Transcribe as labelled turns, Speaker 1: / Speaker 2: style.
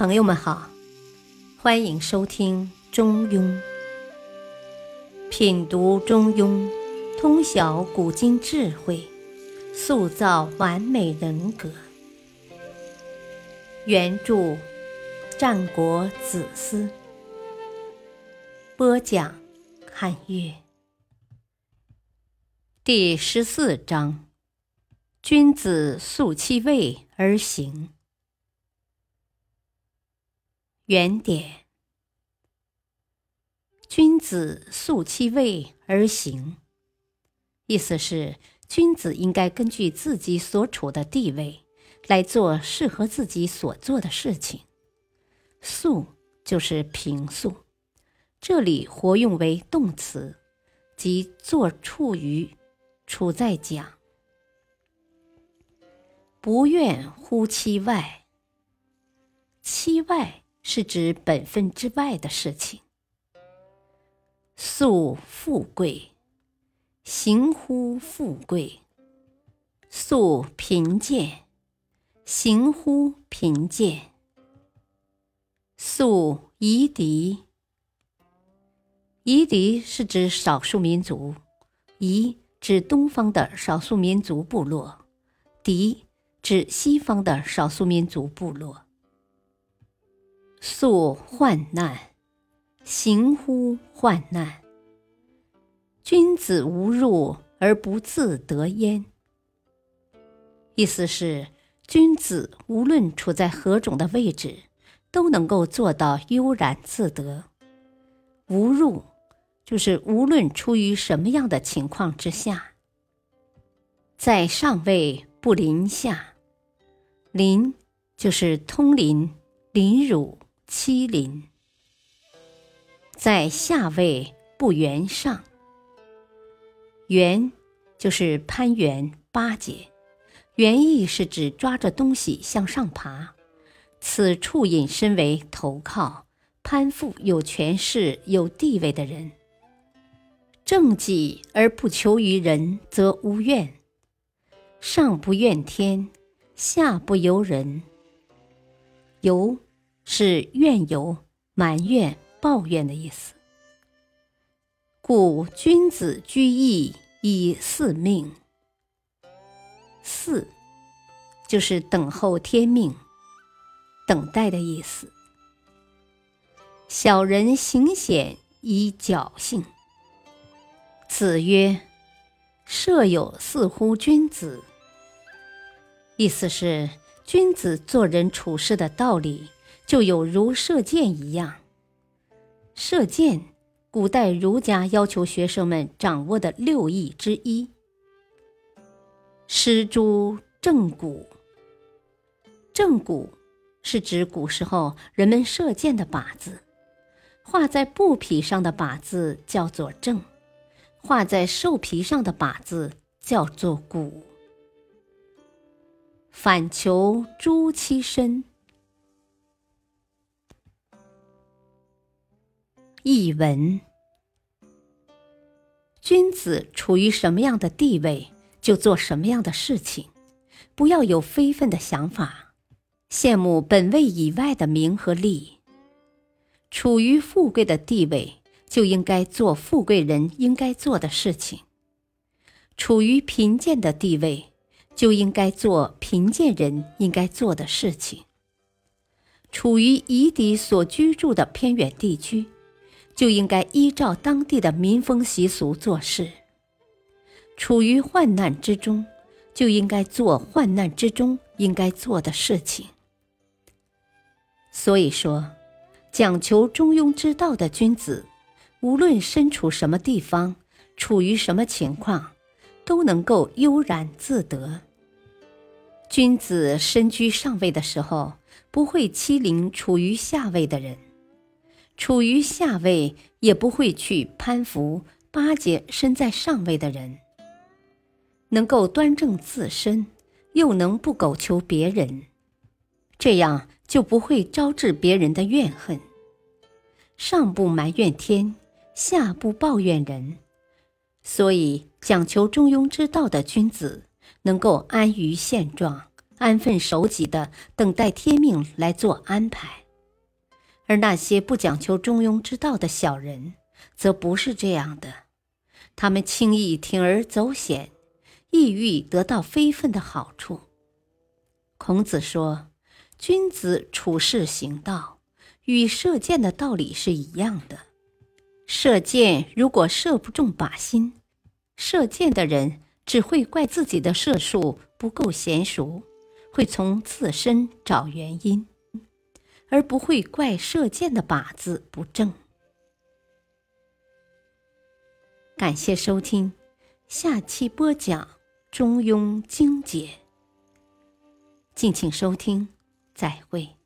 Speaker 1: 朋友们好，欢迎收听《中庸》，品读《中庸》，通晓古今智慧，塑造完美人格。原著：战国子思，播讲：汉乐。第十四章：君子素其位而行。原点：君子素其位而行，意思是君子应该根据自己所处的地位来做适合自己所做的事情。素就是平素，这里活用为动词，即做处于、处在讲。不愿乎其外，其外。是指本分之外的事情。素富贵，行乎富贵；素贫贱，行乎贫贱；素夷狄，夷狄是指少数民族，夷指东方的少数民族部落，狄指西方的少数民族部落。素患难，行乎患难。君子无入而不自得焉。意思是，君子无论处在何种的位置，都能够做到悠然自得。无入，就是无论出于什么样的情况之下，在上位不临下。临，就是通临、临辱。欺凌，在下位不圆上。圆就是攀援巴结，原意是指抓着东西向上爬。此处引申为投靠、攀附有权势、有地位的人。正己而不求于人，则无怨。上不怨天，下不尤人。尤。是怨尤、埋怨、抱怨的意思。故君子居易以四命。四就是等候天命、等待的意思。小人行险以侥幸。子曰：“射有似乎君子。”意思是君子做人处事的道理。就有如射箭一样。射箭，古代儒家要求学生们掌握的六艺之一。施诸正骨。正骨是指古时候人们射箭的靶子，画在布匹上的靶子叫做正，画在兽皮上的靶子叫做骨。反求诸其身。译文：君子处于什么样的地位，就做什么样的事情，不要有非分的想法，羡慕本位以外的名和利。处于富贵的地位，就应该做富贵人应该做的事情；处于贫贱的地位，就应该做贫贱人应该做的事情；处于夷狄所居住的偏远地区。就应该依照当地的民风习俗做事。处于患难之中，就应该做患难之中应该做的事情。所以说，讲求中庸之道的君子，无论身处什么地方，处于什么情况，都能够悠然自得。君子身居上位的时候，不会欺凌处于下位的人。处于下位，也不会去攀附巴结身在上位的人。能够端正自身，又能不苟求别人，这样就不会招致别人的怨恨。上不埋怨天，下不抱怨人，所以讲求中庸之道的君子，能够安于现状，安分守己的等待天命来做安排。而那些不讲求中庸之道的小人，则不是这样的。他们轻易铤而走险，意欲得到非分的好处。孔子说：“君子处事行道，与射箭的道理是一样的。射箭如果射不中靶心，射箭的人只会怪自己的射术不够娴熟，会从自身找原因。”而不会怪射箭的靶子不正。感谢收听，下期播讲《中庸精解》，敬请收听，再会。